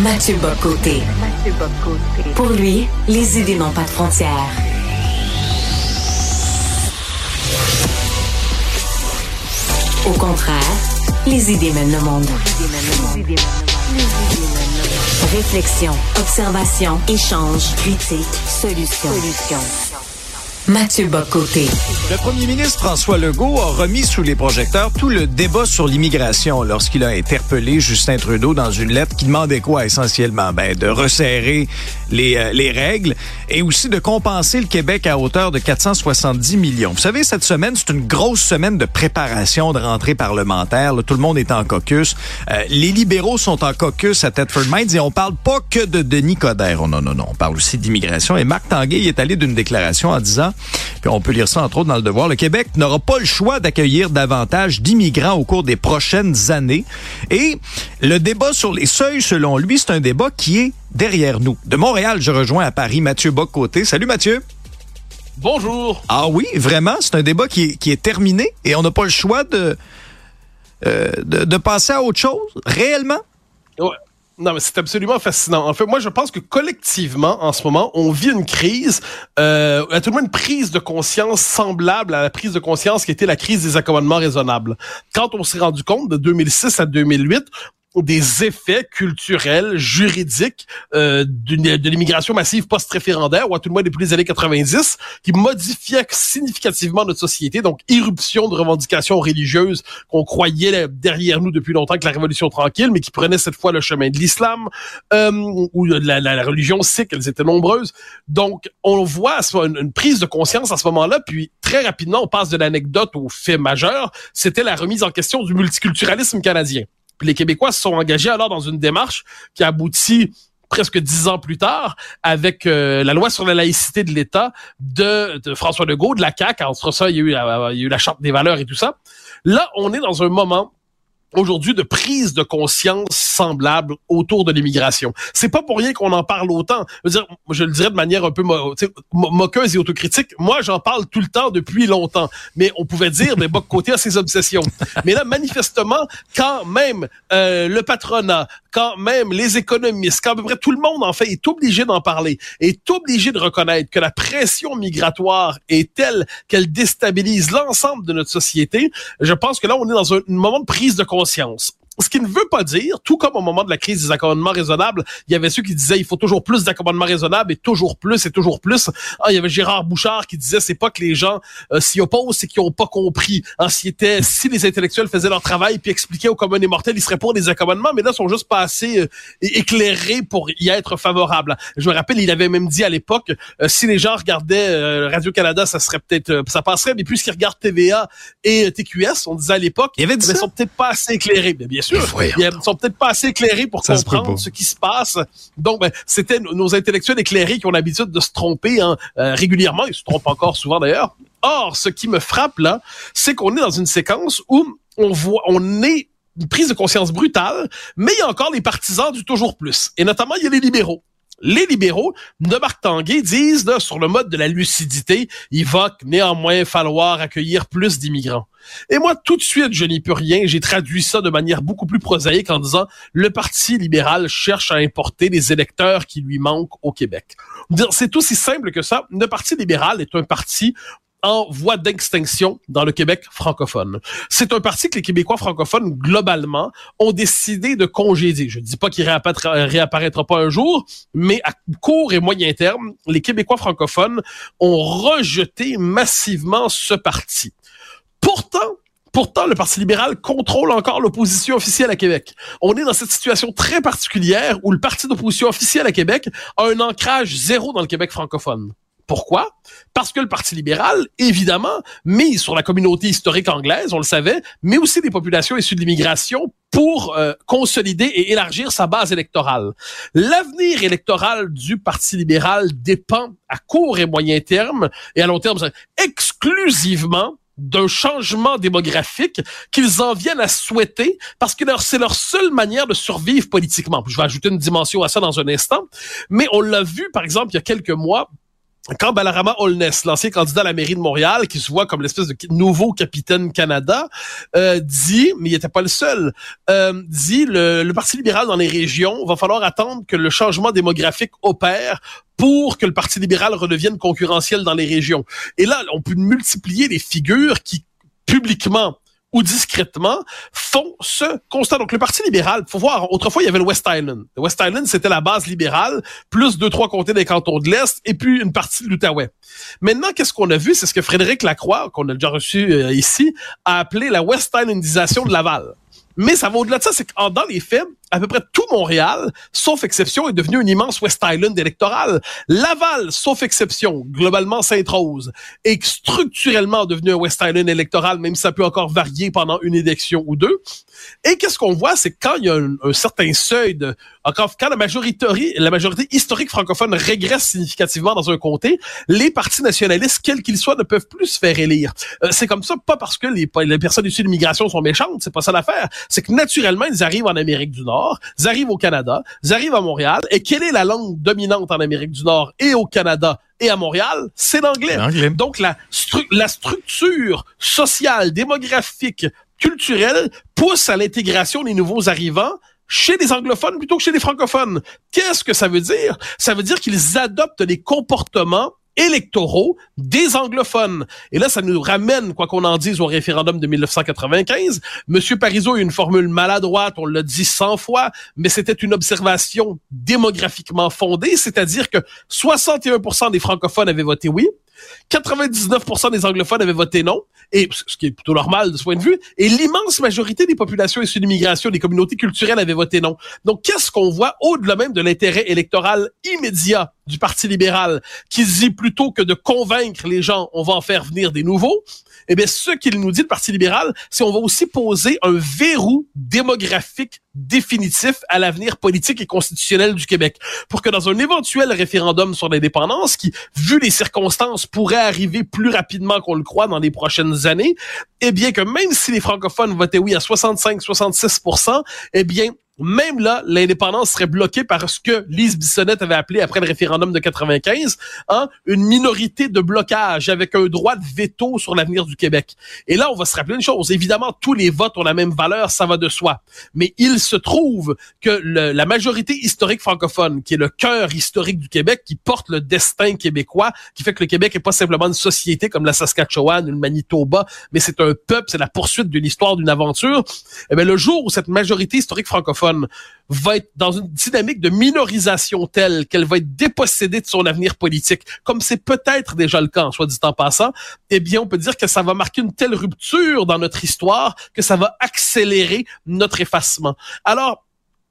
Mathieu Bocoté. Pour lui, les idées n'ont pas de frontières. Au contraire, les idées mènent le monde. Réflexion, observation, échange, critique, solution. Mathieu Bocoté. Le premier ministre François Legault a remis sous les projecteurs tout le débat sur l'immigration lorsqu'il a interpellé Justin Trudeau dans une lettre qui demandait quoi essentiellement? Ben, de resserrer les, euh, les règles et aussi de compenser le Québec à hauteur de 470 millions. Vous savez, cette semaine, c'est une grosse semaine de préparation de rentrée parlementaire. Là, tout le monde est en caucus. Euh, les libéraux sont en caucus à Thetford Mines et on parle pas que de Denis Coderre. Oh, non, non, non. On parle aussi d'immigration. Et Marc Tanguay est allé d'une déclaration en disant puis on peut lire ça entre autres dans le devoir. Le Québec n'aura pas le choix d'accueillir davantage d'immigrants au cours des prochaines années. Le débat sur les seuils, selon lui, c'est un débat qui est derrière nous. De Montréal, je rejoins à Paris Mathieu Bock-Côté. Salut Mathieu. Bonjour. Ah oui, vraiment, c'est un débat qui est, qui est terminé et on n'a pas le choix de, euh, de, de passer à autre chose, réellement? Ouais. Non, mais c'est absolument fascinant. En fait, moi, je pense que collectivement, en ce moment, on vit une crise, euh, à tout le moins une prise de conscience semblable à la prise de conscience qui était la crise des accommodements raisonnables. Quand on s'est rendu compte de 2006 à 2008, des effets culturels, juridiques euh, de l'immigration massive post-référendaire, ou à tout le moins depuis les années 90, qui modifiaient significativement notre société. Donc, irruption de revendications religieuses qu'on croyait derrière nous depuis longtemps que la Révolution tranquille, mais qui prenait cette fois le chemin de l'islam, euh, ou de la, la, religion sikh, elles étaient nombreuses. Donc, on voit une, une prise de conscience à ce moment-là, puis très rapidement, on passe de l'anecdote au fait majeur, c'était la remise en question du multiculturalisme canadien les Québécois se sont engagés alors dans une démarche qui aboutit presque dix ans plus tard, avec euh, la loi sur la laïcité de l'État de, François Legault, de la CAQ. Entre ça, il y a eu la Charte des valeurs et tout ça. Là, on est dans un moment aujourd'hui de prise de conscience autour de l'immigration. C'est pas pour rien qu'on en parle autant. Je, veux dire, je le dirais de manière un peu mo moqueuse et autocritique. Moi, j'en parle tout le temps depuis longtemps. Mais on pouvait dire, mais côté à ses obsessions. Mais là, manifestement, quand même euh, le patronat, quand même les économistes, quand à peu près tout le monde en fait est obligé d'en parler, est obligé de reconnaître que la pression migratoire est telle qu'elle déstabilise l'ensemble de notre société. Je pense que là, on est dans un moment de prise de conscience. Ce qui ne veut pas dire, tout comme au moment de la crise des accommodements raisonnables, il y avait ceux qui disaient il faut toujours plus d'accommodements raisonnables et toujours plus et toujours plus. Ah, il y avait Gérard Bouchard qui disait c'est pas que les gens euh, s'y opposent, c'est qu'ils ont pas compris. Ah, si, était, si les intellectuels faisaient leur travail puis expliquaient aux communs et mortels, ils seraient pour des accommodements, mais là, ils sont juste pas assez euh, éclairés pour y être favorables. Je me rappelle, il avait même dit à l'époque, euh, si les gens regardaient Radio-Canada, ça serait peut-être, ça passerait, mais puisqu'ils regardent TVA et TQS, on disait à l'époque, ils sont peut-être pas assez éclairés. bien ils sont peut-être pas assez éclairés pour comprendre ce qui se passe. Donc, ben, c'était nos intellectuels éclairés qui ont l'habitude de se tromper hein, euh, régulièrement. Ils se trompent encore souvent d'ailleurs. Or, ce qui me frappe là, c'est qu'on est dans une séquence où on voit, on est une prise de conscience brutale, mais il y a encore les partisans du toujours plus. Et notamment, il y a les libéraux. Les libéraux de Marc Tanguay disent, là, sur le mode de la lucidité, il va néanmoins falloir accueillir plus d'immigrants. Et moi, tout de suite, je n'y peux rien. J'ai traduit ça de manière beaucoup plus prosaïque en disant, le Parti libéral cherche à importer les électeurs qui lui manquent au Québec. C'est aussi simple que ça. Le Parti libéral est un parti en voie d'extinction dans le Québec francophone. C'est un parti que les Québécois francophones, globalement, ont décidé de congédier. Je ne dis pas qu'il réapparaîtra, pas un jour, mais à court et moyen terme, les Québécois francophones ont rejeté massivement ce parti. Pourtant, Pourtant, le Parti libéral contrôle encore l'opposition officielle à Québec. On est dans cette situation très particulière où le parti d'opposition officielle à Québec a un ancrage zéro dans le Québec francophone. Pourquoi? Parce que le Parti libéral, évidemment, mise sur la communauté historique anglaise, on le savait, mais aussi des populations issues de l'immigration pour euh, consolider et élargir sa base électorale. L'avenir électoral du Parti libéral dépend à court et moyen terme et à long terme exclusivement d'un changement démographique qu'ils en viennent à souhaiter parce que c'est leur seule manière de survivre politiquement. Je vais ajouter une dimension à ça dans un instant, mais on l'a vu par exemple il y a quelques mois quand Balarama Holness, l'ancien candidat à la mairie de Montréal, qui se voit comme l'espèce de nouveau capitaine Canada, euh, dit, mais il n'était pas le seul, euh, dit le, le Parti libéral dans les régions, va falloir attendre que le changement démographique opère pour que le Parti libéral redevienne concurrentiel dans les régions. Et là, on peut multiplier les figures qui publiquement ou discrètement font ce constat. Donc le Parti libéral, faut voir, autrefois il y avait le West Island. Le West Island, c'était la base libérale, plus deux, trois comtés des cantons de l'Est, et puis une partie de l'Outaouais. Maintenant, qu'est-ce qu'on a vu? C'est ce que Frédéric Lacroix, qu'on a déjà reçu euh, ici, a appelé la West Islandisation de Laval. Mais ça va au-delà de ça, c'est que dans les faits, à peu près tout Montréal, sauf exception, est devenu une immense West Island électorale. Laval, sauf exception, globalement Sainte-Rose, est structurellement devenu un West Island électoral, même si ça peut encore varier pendant une élection ou deux. Et qu'est-ce qu'on voit, c'est que quand il y a un, certain seuil de, encore quand la majorité, la majorité historique francophone régresse significativement dans un comté, les partis nationalistes, quels qu'ils soient, ne peuvent plus se faire élire. Euh, c'est comme ça, pas parce que les, les personnes issues de l'immigration sont méchantes, c'est pas ça l'affaire. C'est que naturellement, ils arrivent en Amérique du Nord, ils arrivent au Canada, ils arrivent à Montréal, et quelle est la langue dominante en Amérique du Nord et au Canada et à Montréal, c'est l'anglais. Donc la, la structure sociale, démographique, culturelle pousse à l'intégration des nouveaux arrivants chez les anglophones plutôt que chez les francophones. Qu'est-ce que ça veut dire? Ça veut dire qu'ils adoptent des comportements électoraux des anglophones. Et là, ça nous ramène, quoi qu'on en dise, au référendum de 1995. Monsieur Parizeau a une formule maladroite, on l'a dit cent fois, mais c'était une observation démographiquement fondée, c'est-à-dire que 61% des francophones avaient voté oui, 99% des anglophones avaient voté non, et ce qui est plutôt normal de ce point de vue, et l'immense majorité des populations issues d'immigration, des communautés culturelles avaient voté non. Donc, qu'est-ce qu'on voit au-delà même de l'intérêt électoral immédiat du Parti libéral, qui dit plutôt que de convaincre les gens, on va en faire venir des nouveaux, eh bien, ce qu'il nous dit, le Parti libéral, c'est on va aussi poser un verrou démographique définitif à l'avenir politique et constitutionnel du Québec. Pour que dans un éventuel référendum sur l'indépendance, qui, vu les circonstances, pourrait arriver plus rapidement qu'on le croit dans les prochaines années, eh bien que même si les francophones votaient oui à 65-66%, eh bien, même là, l'indépendance serait bloquée par ce que Lise Bissonnette avait appelé après le référendum de 95, hein, une minorité de blocage avec un droit de veto sur l'avenir du Québec. Et là, on va se rappeler une chose. Évidemment, tous les votes ont la même valeur, ça va de soi. Mais il se trouve que la majorité historique francophone, qui est le cœur historique du Québec, qui porte le destin québécois, qui fait que le Québec est pas simplement une société comme la Saskatchewan, une Manitoba, mais c'est un peuple, c'est la poursuite de l'histoire d'une aventure. Eh bien, le jour où cette majorité historique francophone va être dans une dynamique de minorisation telle qu'elle va être dépossédée de son avenir politique, comme c'est peut-être déjà le cas, soit dit en passant, eh bien, on peut dire que ça va marquer une telle rupture dans notre histoire que ça va accélérer notre effacement. Alors,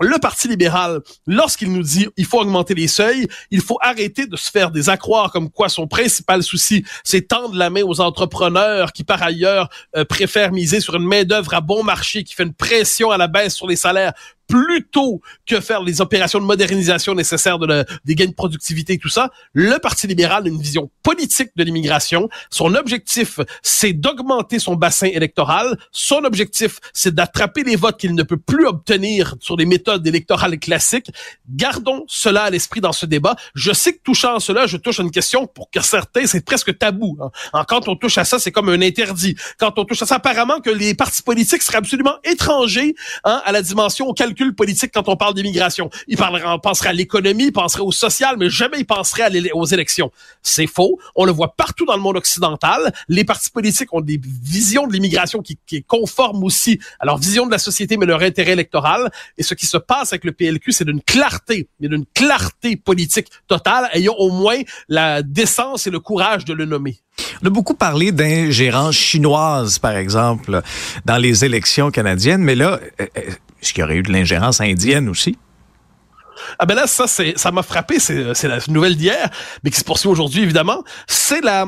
le Parti libéral, lorsqu'il nous dit il faut augmenter les seuils, il faut arrêter de se faire des accroires comme quoi son principal souci, c'est tendre la main aux entrepreneurs qui, par ailleurs, euh, préfèrent miser sur une main-d'œuvre à bon marché qui fait une pression à la baisse sur les salaires plutôt que faire les opérations de modernisation nécessaires de des gains de productivité et tout ça, le Parti libéral a une vision politique de l'immigration. Son objectif, c'est d'augmenter son bassin électoral. Son objectif, c'est d'attraper les votes qu'il ne peut plus obtenir sur des méthodes électorales classiques. Gardons cela à l'esprit dans ce débat. Je sais que touchant à cela, je touche à une question pour que certains, c'est presque tabou. Hein. Quand on touche à ça, c'est comme un interdit. Quand on touche à ça, apparemment que les partis politiques seraient absolument étrangers hein, à la dimension, au calcul politique quand on parle d'immigration. Il parlerait, on penserait à l'économie, il penserait au social, mais jamais il penserait aux élections. C'est faux. On le voit partout dans le monde occidental. Les partis politiques ont des visions de l'immigration qui, qui est conforme aussi à leur vision de la société, mais leur intérêt électoral. Et ce qui se passe avec le PLQ, c'est d'une clarté, mais d'une clarté politique totale. Ayons au moins la décence et le courage de le nommer. On a beaucoup parlé d'ingérence chinoise, par exemple, dans les élections canadiennes, mais là, euh, euh, est-ce qu'il y aurait eu de l'ingérence indienne aussi? Ah ben là, ça, c'est, ça m'a frappé, c'est, c'est la nouvelle d'hier, mais qui se poursuit aujourd'hui, évidemment. C'est la,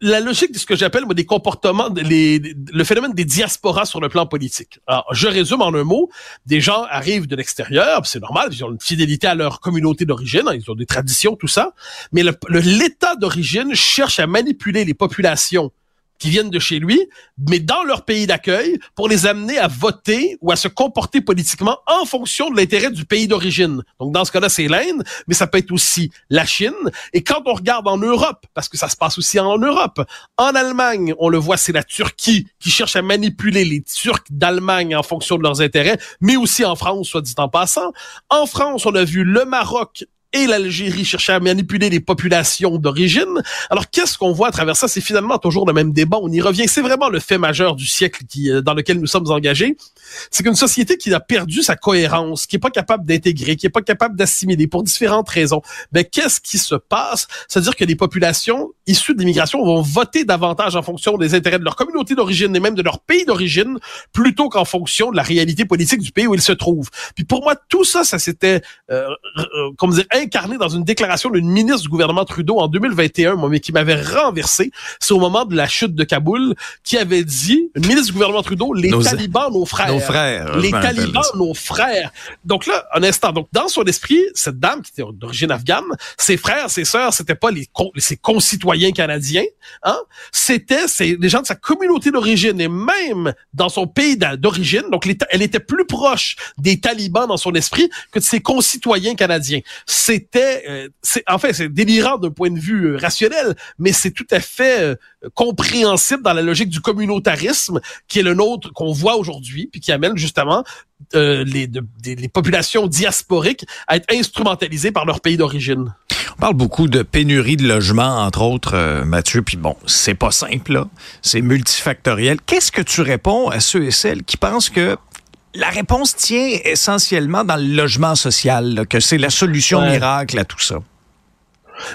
la logique de ce que j'appelle des comportements, le phénomène des diasporas sur le plan politique. Alors, je résume en un mot. Des gens arrivent de l'extérieur, c'est normal, ils ont une fidélité à leur communauté d'origine, hein, ils ont des traditions, tout ça. Mais l'État d'origine cherche à manipuler les populations qui viennent de chez lui, mais dans leur pays d'accueil, pour les amener à voter ou à se comporter politiquement en fonction de l'intérêt du pays d'origine. Donc dans ce cas-là, c'est l'Inde, mais ça peut être aussi la Chine. Et quand on regarde en Europe, parce que ça se passe aussi en Europe, en Allemagne, on le voit, c'est la Turquie qui cherche à manipuler les Turcs d'Allemagne en fonction de leurs intérêts, mais aussi en France, soit dit en passant. En France, on a vu le Maroc et l'Algérie cherchaient à manipuler les populations d'origine. Alors qu'est-ce qu'on voit à travers ça? C'est finalement toujours le même débat. On y revient. C'est vraiment le fait majeur du siècle qui, euh, dans lequel nous sommes engagés. C'est qu'une société qui a perdu sa cohérence, qui est pas capable d'intégrer, qui est pas capable d'assimiler pour différentes raisons. Ben qu'est-ce qui se passe? C'est-à-dire que les populations issues de l'immigration vont voter davantage en fonction des intérêts de leur communauté d'origine et même de leur pays d'origine, plutôt qu'en fonction de la réalité politique du pays où ils se trouvent. Puis pour moi, tout ça, ça s'était, euh, euh, comment dire, incarné dans une déclaration d'une ministre du gouvernement Trudeau en 2021, moi, mais qui m'avait renversé. C'est au moment de la chute de Kaboul, qui avait dit, une ministre du gouvernement Trudeau, les talibans, nos frères. Nos frères. Les talibans, nos frères. Donc là, un instant. Donc, dans son esprit, cette dame qui était d'origine afghane, ses frères, ses sœurs, c'était pas les ses concitoyens canadiens, hein. C'était, des gens de sa communauté d'origine et même dans son pays d'origine. Donc, elle était plus proche des talibans dans son esprit que de ses concitoyens canadiens c'était, euh, c'est, en fait, délirant d'un point de vue euh, rationnel, mais c'est tout à fait euh, compréhensible dans la logique du communautarisme qui est le nôtre qu'on voit aujourd'hui, puis qui amène justement les, les populations diasporiques à être instrumentalisées par leur pays d'origine. On parle beaucoup de pénurie de logements, entre autres, Mathieu, puis bon, c'est pas simple. C'est multifactoriel. Qu'est-ce que tu réponds à ceux et celles qui pensent que la réponse tient essentiellement dans le logement social, que c'est la solution miracle à tout ça.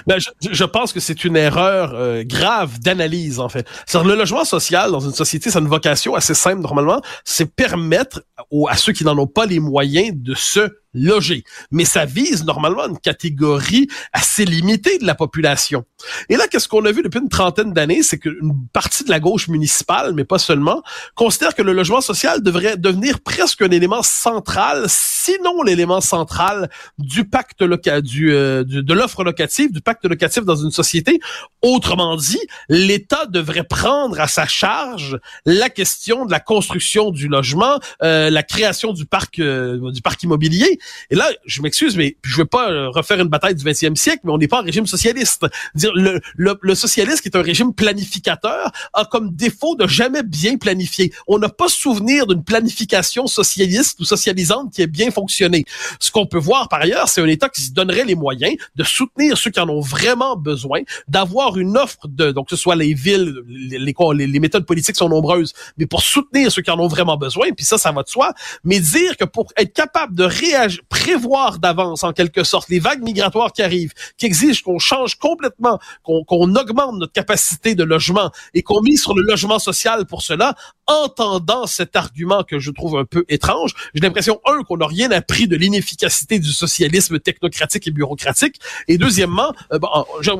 Ben, je, pense que c'est une erreur euh, grave d'analyse, en fait. le logement social dans une société, c'est une vocation assez simple normalement, c'est permettre aux, à ceux qui n'en ont pas les moyens de se loger. Mais ça vise normalement une catégorie assez limitée de la population. Et là, qu'est-ce qu'on a vu depuis une trentaine d'années, c'est qu'une partie de la gauche municipale, mais pas seulement, considère que le logement social devrait devenir presque un élément central, sinon l'élément central du pacte local, du, euh, de l'offre locative, du pacte locatif dans une société. Autrement dit, l'État devrait prendre à sa charge la question de la construction du logement, euh, la création du parc, euh, du parc immobilier et là, je m'excuse, mais je veux pas euh, refaire une bataille du 20e siècle, mais on n'est pas en régime socialiste. Dire le, socialisme, qui est un régime planificateur, a comme défaut de jamais bien planifier. On n'a pas souvenir d'une planification socialiste ou socialisante qui ait bien fonctionné. Ce qu'on peut voir par ailleurs, c'est un État qui se donnerait les moyens de soutenir ceux qui en ont vraiment besoin, d'avoir une offre de, donc que ce soit les villes, les, les, les méthodes politiques sont nombreuses, mais pour soutenir ceux qui en ont vraiment besoin, puis ça, ça va de soi, mais dire que pour être capable de réagir prévoir d'avance en quelque sorte les vagues migratoires qui arrivent, qui exigent qu'on change complètement, qu'on augmente notre capacité de logement et qu'on mise sur le logement social pour cela, entendant cet argument que je trouve un peu étrange, j'ai l'impression, un, qu'on n'a rien appris de l'inefficacité du socialisme technocratique et bureaucratique, et deuxièmement, euh,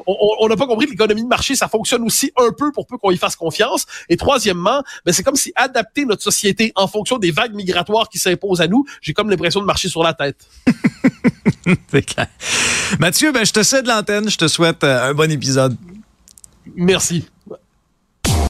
on n'a pas compris que l'économie de marché, ça fonctionne aussi un peu pour peu qu'on y fasse confiance, et troisièmement, ben, c'est comme si adapter notre société en fonction des vagues migratoires qui s'imposent à nous, j'ai comme l'impression de marcher sur la tête. c'est clair. Mathieu, ben, je te cède l'antenne. Je te souhaite euh, un bon épisode. Merci.